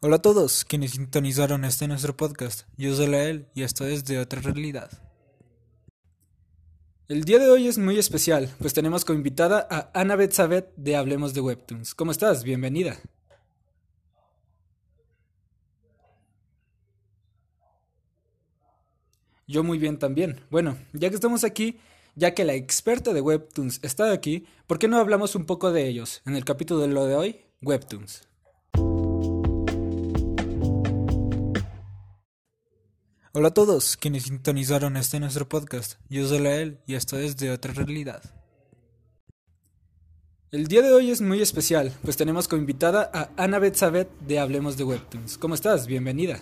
Hola a todos quienes sintonizaron este nuestro podcast. Yo soy Lael y esto es de otra realidad. El día de hoy es muy especial, pues tenemos como invitada a Ana Betzabet de Hablemos de Webtoons. ¿Cómo estás? Bienvenida. Yo muy bien también. Bueno, ya que estamos aquí, ya que la experta de Webtoons está aquí, ¿por qué no hablamos un poco de ellos en el capítulo de lo de hoy? Webtoons. Hola a todos quienes sintonizaron este nuestro podcast. Yo soy Lael y esto es de otra realidad. El día de hoy es muy especial, pues tenemos como invitada a Ana Betzabet de Hablemos de Webtoons. ¿Cómo estás? Bienvenida.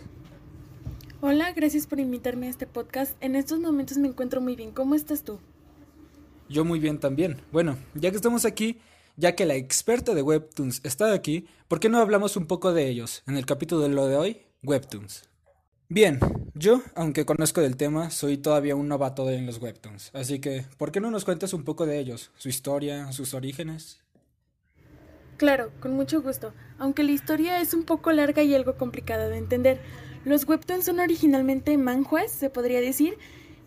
Hola, gracias por invitarme a este podcast. En estos momentos me encuentro muy bien. ¿Cómo estás tú? Yo muy bien también. Bueno, ya que estamos aquí, ya que la experta de Webtoons está aquí, ¿por qué no hablamos un poco de ellos en el capítulo de lo de hoy? Webtoons. Bien, yo, aunque conozco del tema, soy todavía un novato en los webtoons, así que, ¿por qué no nos cuentas un poco de ellos, su historia, sus orígenes? Claro, con mucho gusto. Aunque la historia es un poco larga y algo complicada de entender, los webtoons son originalmente manhwas, se podría decir,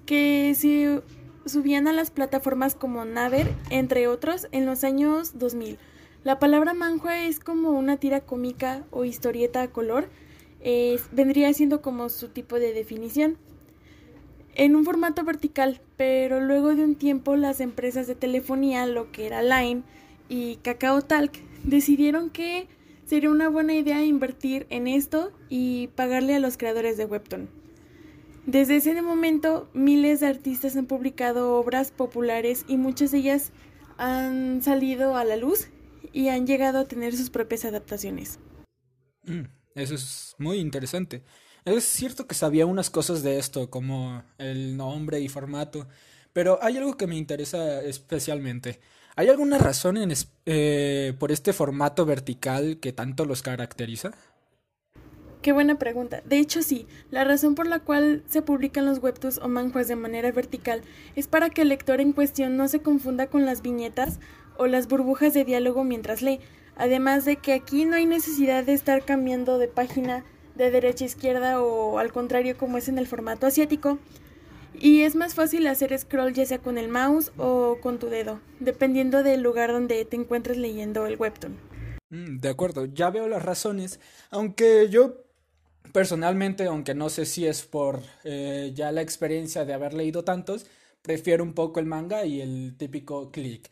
que se subían a las plataformas como Naver, entre otros, en los años 2000. La palabra manhua es como una tira cómica o historieta a color, vendría siendo como su tipo de definición en un formato vertical, pero luego de un tiempo las empresas de telefonía, lo que era Line y Kakao Talk, decidieron que sería una buena idea invertir en esto y pagarle a los creadores de Webtoon. Desde ese momento, miles de artistas han publicado obras populares y muchas de ellas han salido a la luz y han llegado a tener sus propias adaptaciones. Mm. Eso es muy interesante. Es cierto que sabía unas cosas de esto, como el nombre y formato, pero hay algo que me interesa especialmente. ¿Hay alguna razón en eh, por este formato vertical que tanto los caracteriza? Qué buena pregunta. De hecho, sí, la razón por la cual se publican los webtoons o manjuas de manera vertical es para que el lector en cuestión no se confunda con las viñetas o las burbujas de diálogo mientras lee, Además de que aquí no hay necesidad de estar cambiando de página de derecha a izquierda o al contrario como es en el formato asiático. Y es más fácil hacer scroll ya sea con el mouse o con tu dedo, dependiendo del lugar donde te encuentres leyendo el webtoon. Mm, de acuerdo, ya veo las razones, aunque yo personalmente, aunque no sé si es por eh, ya la experiencia de haber leído tantos, prefiero un poco el manga y el típico click.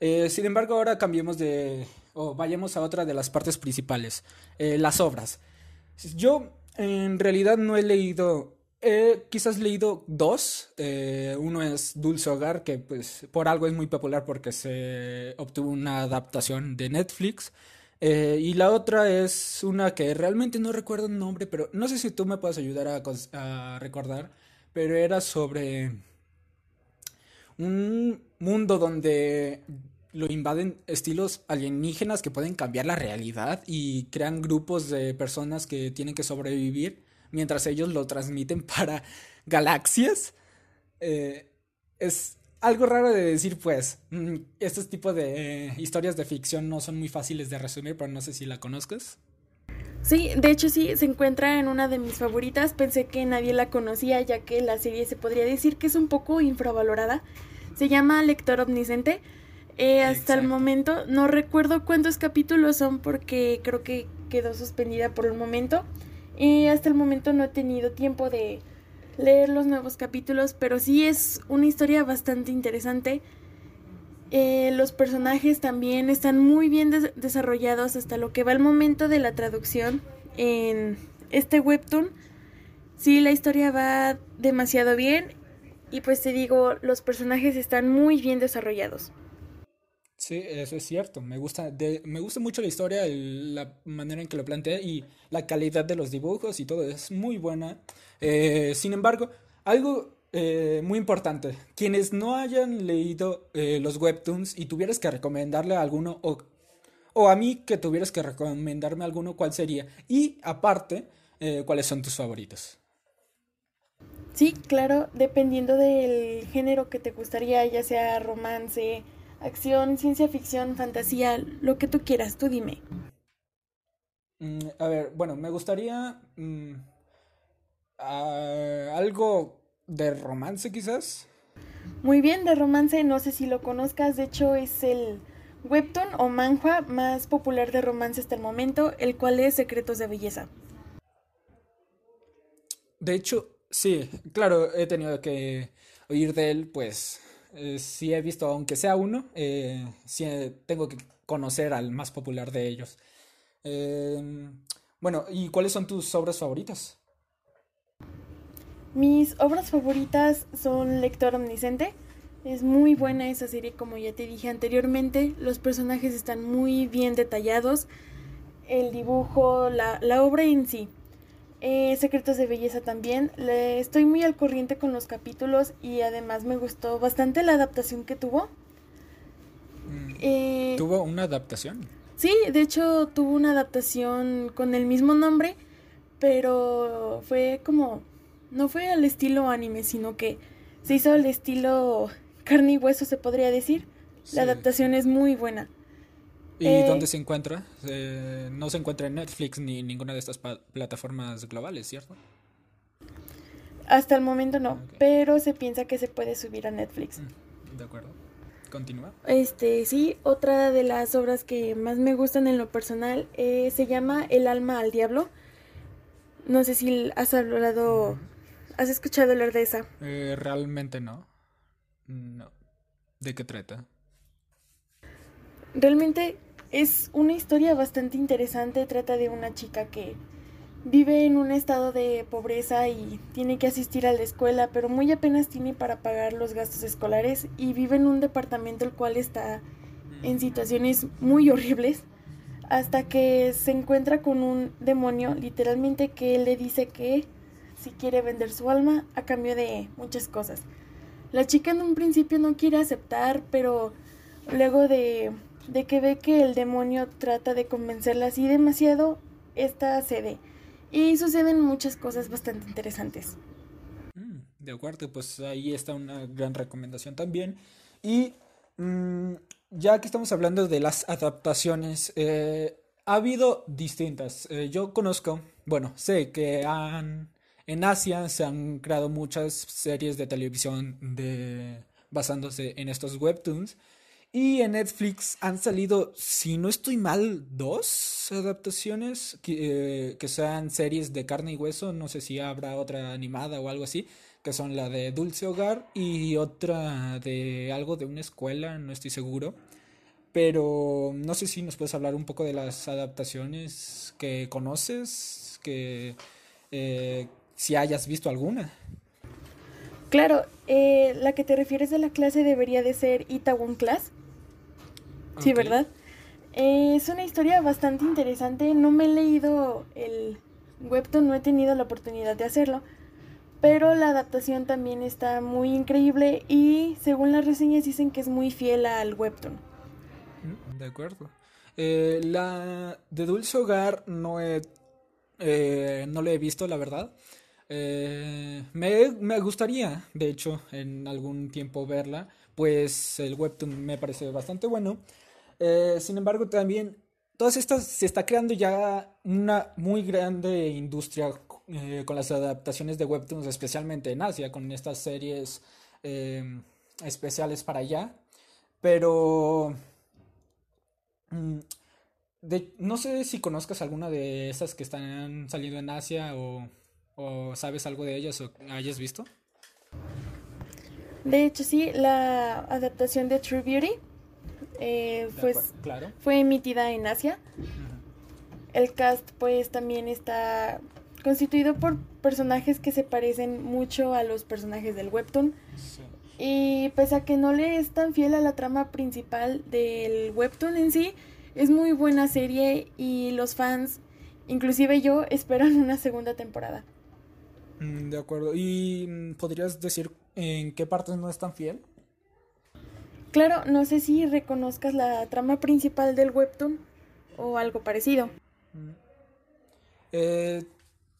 Eh, sin embargo, ahora cambiemos de, o vayamos a otra de las partes principales, eh, las obras. Yo en realidad no he leído, he quizás leído dos. Uno es Dulce Hogar, que pues por algo es muy popular porque se obtuvo una adaptación de Netflix. Eh, y la otra es una que realmente no recuerdo el nombre, pero no sé si tú me puedes ayudar a recordar, pero era sobre un mundo donde lo invaden estilos alienígenas que pueden cambiar la realidad y crean grupos de personas que tienen que sobrevivir mientras ellos lo transmiten para galaxias. Eh, es algo raro de decir, pues. Mm, estos tipos de eh, historias de ficción no son muy fáciles de resumir, pero no sé si la conozcas. Sí, de hecho sí, se encuentra en una de mis favoritas. Pensé que nadie la conocía, ya que la serie se podría decir que es un poco infravalorada. Se llama Lector Omnisciente eh, hasta el momento no recuerdo cuántos capítulos son porque creo que quedó suspendida por un momento. Y hasta el momento no he tenido tiempo de leer los nuevos capítulos, pero sí es una historia bastante interesante. Eh, los personajes también están muy bien desarrollados hasta lo que va el momento de la traducción en este webtoon. Sí, la historia va demasiado bien y pues te digo, los personajes están muy bien desarrollados. Sí, eso es cierto. Me gusta, de, me gusta mucho la historia, la manera en que lo plantea y la calidad de los dibujos y todo es muy buena. Eh, sin embargo, algo eh, muy importante, quienes no hayan leído eh, los webtoons y tuvieras que recomendarle a alguno o, o, a mí que tuvieras que recomendarme alguno, ¿cuál sería? Y aparte, ¿cuáles son tus favoritos? Sí, claro, dependiendo del género que te gustaría, ya sea romance, acción, ciencia ficción, fantasía, lo que tú quieras, tú dime. Mm, a ver, bueno, me gustaría mm, algo de romance quizás. Muy bien, de romance, no sé si lo conozcas, de hecho es el webtoon o manhua más popular de romance hasta el momento, el cual es Secretos de Belleza. De hecho, sí, claro, he tenido que oír de él, pues eh, sí he visto, aunque sea uno, eh, sí tengo que conocer al más popular de ellos. Em, bueno, ¿y cuáles son tus obras favoritas? Mis obras favoritas son Lector Omnisciente. Es muy buena esa serie, como ya te dije anteriormente. Los personajes están muy bien detallados. El dibujo, la, la obra en sí. Eh, Secretos de Belleza también. Le, estoy muy al corriente con los capítulos y además me gustó bastante la adaptación que tuvo. Mm, eh, ¿Tuvo una adaptación? Sí, de hecho tuvo una adaptación con el mismo nombre, pero fue como no fue al estilo anime, sino que se hizo al estilo carne y hueso, se podría decir. La adaptación es muy buena. ¿Y eh, dónde se encuentra? Eh, no se encuentra en Netflix ni ninguna de estas plataformas globales, ¿cierto? Hasta el momento no, pero se piensa que se puede subir a Netflix. Mm, de acuerdo. Continúa. Este, sí, otra de las obras que más me gustan en lo personal eh, se llama El alma al diablo. No sé si has hablado ¿Has escuchado hablar de esa? Eh, realmente no. No. ¿De qué trata? Realmente es una historia bastante interesante. Trata de una chica que vive en un estado de pobreza y tiene que asistir a la escuela, pero muy apenas tiene para pagar los gastos escolares y vive en un departamento el cual está en situaciones muy horribles hasta que se encuentra con un demonio, literalmente que le dice que si quiere vender su alma a cambio de muchas cosas. La chica en un principio no quiere aceptar, pero luego de, de que ve que el demonio trata de convencerla así demasiado, esta cede. Y suceden muchas cosas bastante interesantes. Mm, de acuerdo, pues ahí está una gran recomendación también. Y mm, ya que estamos hablando de las adaptaciones, eh, ha habido distintas. Eh, yo conozco, bueno, sé que han en Asia se han creado muchas series de televisión basándose en estos webtoons. Y en Netflix han salido, si no estoy mal, dos adaptaciones que, eh, sean series de carne y hueso. No sé si habrá otra animada o algo así, que son la de Dulce Hogar y otra de algo de una escuela, no estoy seguro. Pero no sé si nos puedes hablar un poco de las adaptaciones que conoces, que, eh, si hayas visto alguna. Claro, eh, la que te refieres de la clase debería de ser Itaewon Class. Sí, ¿verdad? Eh, es una historia bastante interesante. No me he leído el webtoon, no he tenido la oportunidad de hacerlo. Pero la adaptación también está muy increíble y según las reseñas dicen que es muy fiel al webtoon. Mm, de acuerdo. Eh, la de Dulce Hogar no he, no lo he visto, la verdad. Eh, me, gustaría, de hecho, en algún tiempo verla, pues el webtoon me parece bastante bueno. Eh, sin embargo, también todas estas se está creando ya una muy grande industria eh, con las adaptaciones de webtoons, especialmente en Asia, con estas series especiales para allá. Pero mm, no sé si conozcas alguna de esas que están saliendo en Asia o ¿O sabes algo de ellas o hayas visto? De hecho, sí, la adaptación de True Beauty eh, pues, fue emitida en Asia. El cast pues también está constituido por personajes que se parecen mucho a los personajes del webtoon. Y pese a que no le es tan fiel a la trama principal del webtoon en sí, es muy buena serie y los fans, inclusive yo, esperan una segunda temporada. Mm, de acuerdo. ¿Y mm, podrías decir en qué partes no es tan fiel? Claro, no sé si reconozcas la trama principal del webtoon o algo parecido. Mm. Eh,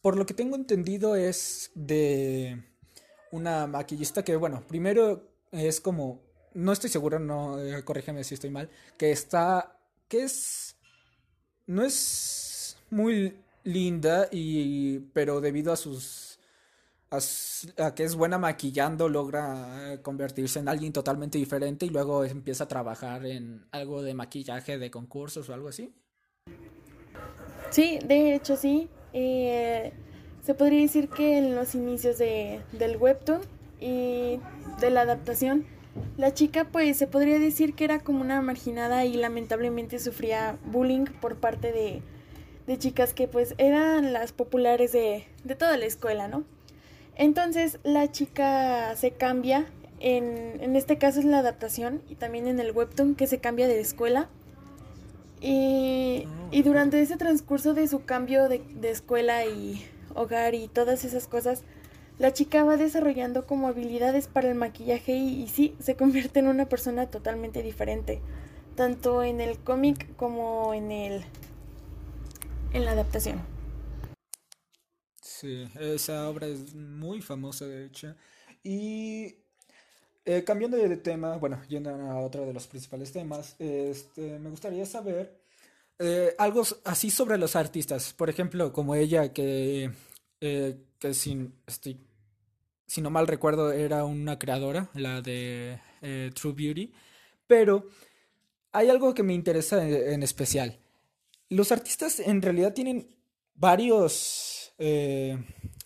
por lo que tengo entendido es de una maquillista que, bueno, primero es como, no estoy seguro, no, eh, corrígeme si estoy mal, que está, que es, no es muy linda y pero debido a sus a, que es buena maquillando logra eh, convertirse en alguien totalmente diferente y luego empieza a trabajar en algo de maquillaje de concursos o algo así. Sí, de hecho sí. Eh, se podría decir que en los inicios de, del webtoon y de la adaptación, la chica pues se podría decir que era como una marginada y lamentablemente sufría bullying por parte de, de chicas que pues eran las populares de, de toda la escuela, ¿no? Entonces la chica se cambia, en, en este caso es la adaptación y también en el webtoon que se cambia de escuela. Y, y durante ese transcurso de su cambio de, de escuela y hogar y todas esas cosas, la chica va desarrollando como habilidades para el maquillaje y, sí, se convierte en una persona totalmente diferente, tanto en el cómic como en el en la adaptación. Sí, esa obra es muy famosa de hecho. Y eh, cambiando de tema, bueno, yendo a otro de los principales temas, este, me gustaría saber eh, algo así sobre los artistas. Por ejemplo, como ella, que, eh, que sin, estoy, si no mal recuerdo, era una creadora, la de eh, True Beauty. Pero hay algo que me interesa en, en especial. Los artistas en realidad tienen varios, eh,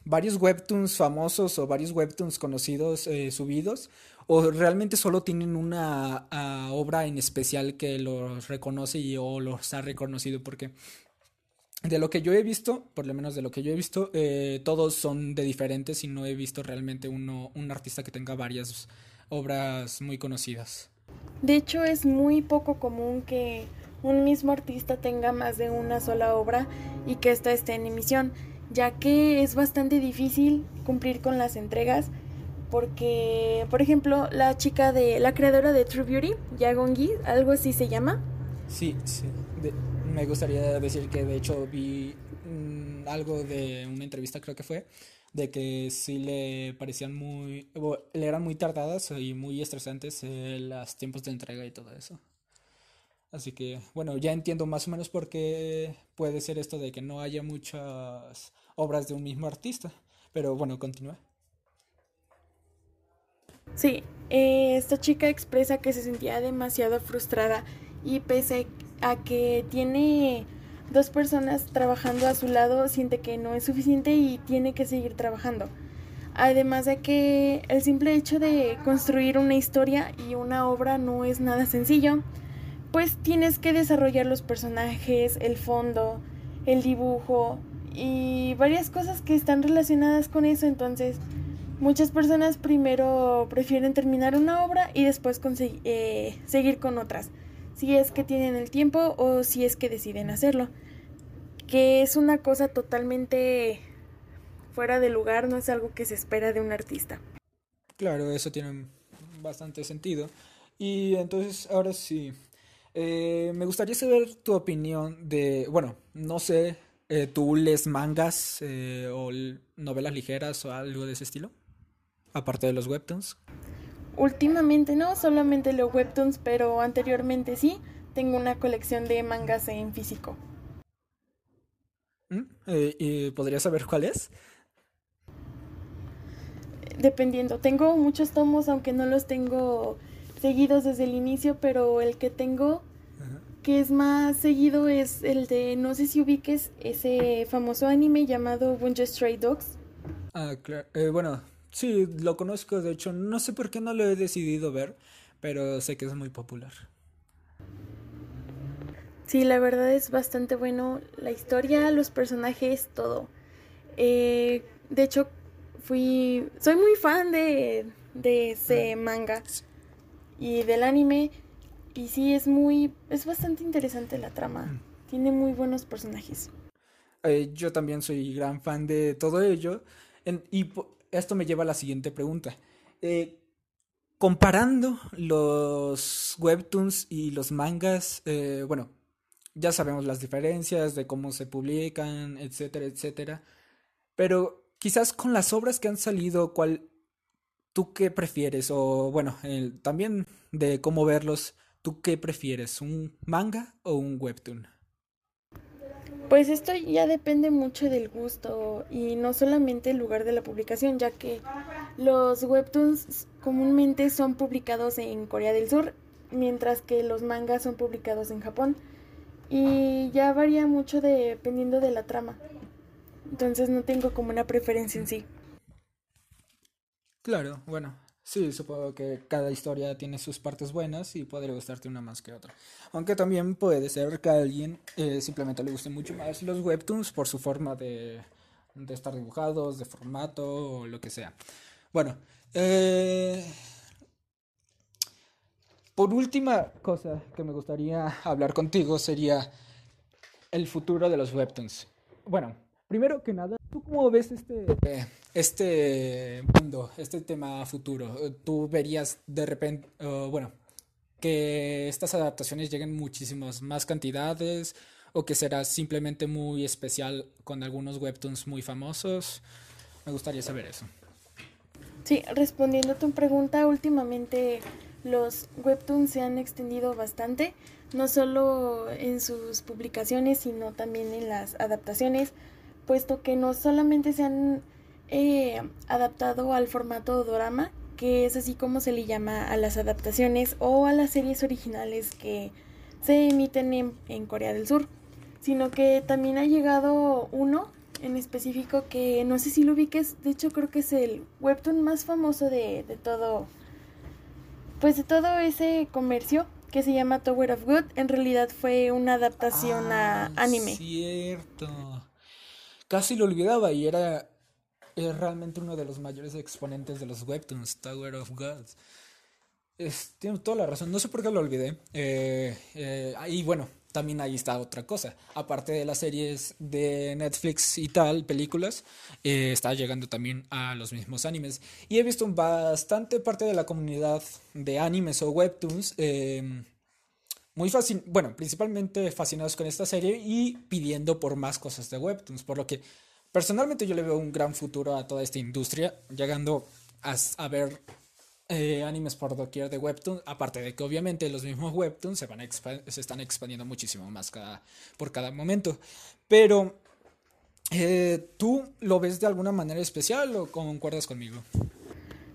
varios webtoons famosos o varios webtoons conocidos eh, subidos o realmente solo tienen una obra en especial que los reconoce y o los ha reconocido porque de lo que yo he visto, por lo menos de lo que yo he visto, eh, todos son de diferentes y no he visto realmente uno, un artista que tenga varias obras muy conocidas. De hecho, es muy poco común que un mismo artista tenga más de una sola obra y que esta esté en emisión, ya que es bastante difícil cumplir con las entregas porque, por ejemplo, la chica de la creadora de True Beauty, Yagongi, algo así se llama. Sí, sí. Me gustaría decir que de hecho vi mmm, algo de una entrevista, creo que fue, de que sí le parecían muy, le eran muy tardadas y muy estresantes eh, los tiempos de entrega y todo eso. Así que, bueno, ya entiendo más o menos por qué puede ser esto de que no haya muchas obras de un mismo artista. Pero bueno, continúa. Sí, eh, esta chica expresa que se sentía demasiado frustrada y pese a que tiene dos personas trabajando a su lado, siente que no es suficiente y tiene que seguir trabajando. Además de que el simple hecho de construir una historia y una obra no es nada sencillo, pues tienes que desarrollar los personajes, el fondo, el dibujo y varias cosas que están relacionadas con eso, entonces Muchas personas primero prefieren terminar una obra y después eh, seguir con otras, si es que tienen el tiempo o si es que deciden hacerlo. Que es una cosa totalmente fuera de lugar, no es algo que se espera de un artista. Claro, eso tiene bastante sentido. Y entonces, ahora sí, eh, me gustaría saber tu opinión de, bueno, no sé, eh, ¿tú lees mangas eh, o novelas ligeras o algo de ese estilo? aparte de los webtoons? Últimamente no, solamente los webtoons, pero anteriormente sí. Tengo una colección de mangas en físico. ¿Mm? Eh, ¿Y podrías saber cuál es? Dependiendo. Tengo muchos tomos, aunque no los tengo seguidos desde el inicio, pero el que tengo Ajá. que es más seguido es el de, no sé si ubiques, ese famoso anime llamado Bunjo Stray Dogs. Ah, claro. Eh, bueno, Sí, lo conozco, de hecho, no sé por qué no lo he decidido ver, pero sé que es muy popular. Sí, la verdad es bastante bueno. La historia, los personajes, todo. Eh, de hecho, fui. Soy muy fan de, de ese manga y del anime. Y sí, es muy. Es bastante interesante la trama. Tiene muy buenos personajes. Eh, yo también soy gran fan de todo ello. En, y esto me lleva a la siguiente pregunta. Eh, comparando los webtoons y los mangas, eh, bueno, ya sabemos las diferencias de cómo se publican, etcétera, etcétera. Pero quizás con las obras que han salido, ¿cuál tú qué prefieres? O bueno, el, también de cómo verlos, ¿tú qué prefieres? ¿Un manga o un webtoon? Pues esto ya depende mucho del gusto y no solamente el lugar de la publicación, ya que los webtoons comúnmente son publicados en Corea del Sur, mientras que los mangas son publicados en Japón. Y ya varía mucho dependiendo de la trama. Entonces no tengo como una preferencia en sí. Claro, bueno, sí, supongo que cada historia tiene sus partes buenas y podría gustarte una más que otra. Aunque también puede ser que a alguien eh, simplemente le guste mucho más los webtoons por su forma de, de estar dibujados, de formato o lo que sea. Bueno, eh, por última cosa que me gustaría hablar contigo sería el futuro de los webtoons. Bueno, primero que nada, ¿tú cómo ves este, este mundo, este tema futuro? ¿Tú verías de repente, bueno, que estas adaptaciones lleguen muchísimas más cantidades o que será simplemente muy especial con algunos webtoons muy famosos? Me gustaría saber eso. Sí, respondiendo a tu pregunta, últimamente los webtoons se han extendido bastante, no solo en sus publicaciones, sino también en las adaptaciones puesto que no solamente se han eh, adaptado al formato dorama, que es así como se le llama a las adaptaciones o a las series originales que se emiten en, Corea del Sur, sino que también ha llegado uno en específico que no sé si lo ubiques, de hecho creo que es el webtoon más famoso de, de todo, pues de todo ese comercio que se llama Tower of Good, en realidad fue una adaptación a ah, anime. Cierto casi lo olvidaba y era, realmente uno de los mayores exponentes de los webtoons, Tower of Gods. tiene toda la razón, no sé por qué lo olvidé. Eh, eh, y bueno, también ahí está otra cosa. Aparte de las series de Netflix y tal, películas, eh, está llegando también a los mismos animes. Y he visto bastante parte de la comunidad de animes o webtoons muy fácil, bueno, principalmente fascinados con esta serie y pidiendo por más cosas de Webtoons, por lo que personalmente yo le veo un gran futuro a toda esta industria, llegando a, ver eh, animes por doquier de Webtoons, aparte de que obviamente los mismos Webtoons se, van se están expandiendo muchísimo más cada, por cada momento. Pero, eh, ¿tú lo ves de alguna manera especial o concuerdas conmigo?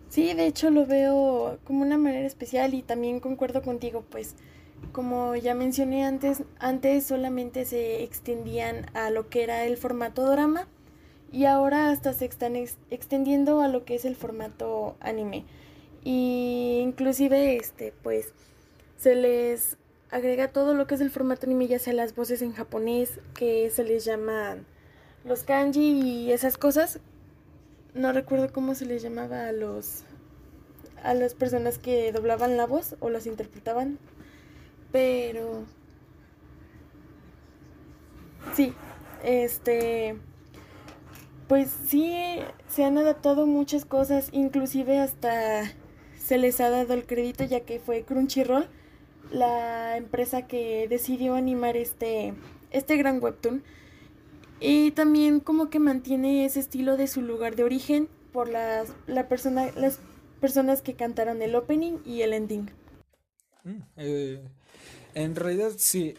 Sí, de hecho lo veo como una manera especial y también concuerdo contigo, pues como ya mencioné antes, antes solamente se extendían a lo que era el formato drama y ahora hasta se están extendiendo a lo que es el formato anime. Y inclusive este pues se les agrega todo lo que es el formato anime, ya sea las voces en japonés, que se les llaman los kanji y esas cosas. No recuerdo cómo se les llamaba a los a las personas que doblaban la voz o las interpretaban, pero... Sí, este... Pues sí, se han adaptado muchas cosas, inclusive hasta se les ha dado el crédito ya que fue Crunchyroll la empresa que decidió animar este, este gran webtoon. Y también como que mantiene ese estilo de su lugar de origen por las, la persona, las personas que cantaron el opening y el ending. Mm, eh, en realidad sí,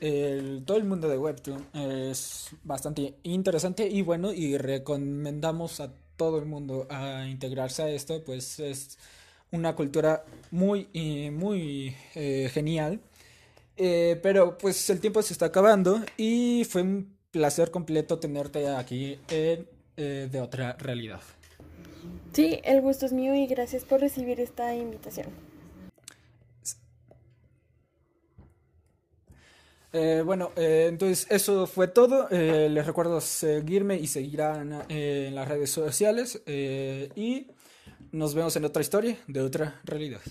todo el mundo de Webtoon es bastante interesante y bueno, y recomendamos a todo el mundo a integrarse a esto, pues es una cultura muy, muy eh, genial. Eh, pero pues el tiempo se está acabando y fue un placer completo tenerte aquí en de otra realidad. Sí, el gusto es mío y gracias por recibir esta invitación. Eh, bueno, eh, entonces eso fue todo. Eh, les recuerdo seguirme y seguirán en las redes sociales. y nos vemos en otra historia de otra realidad.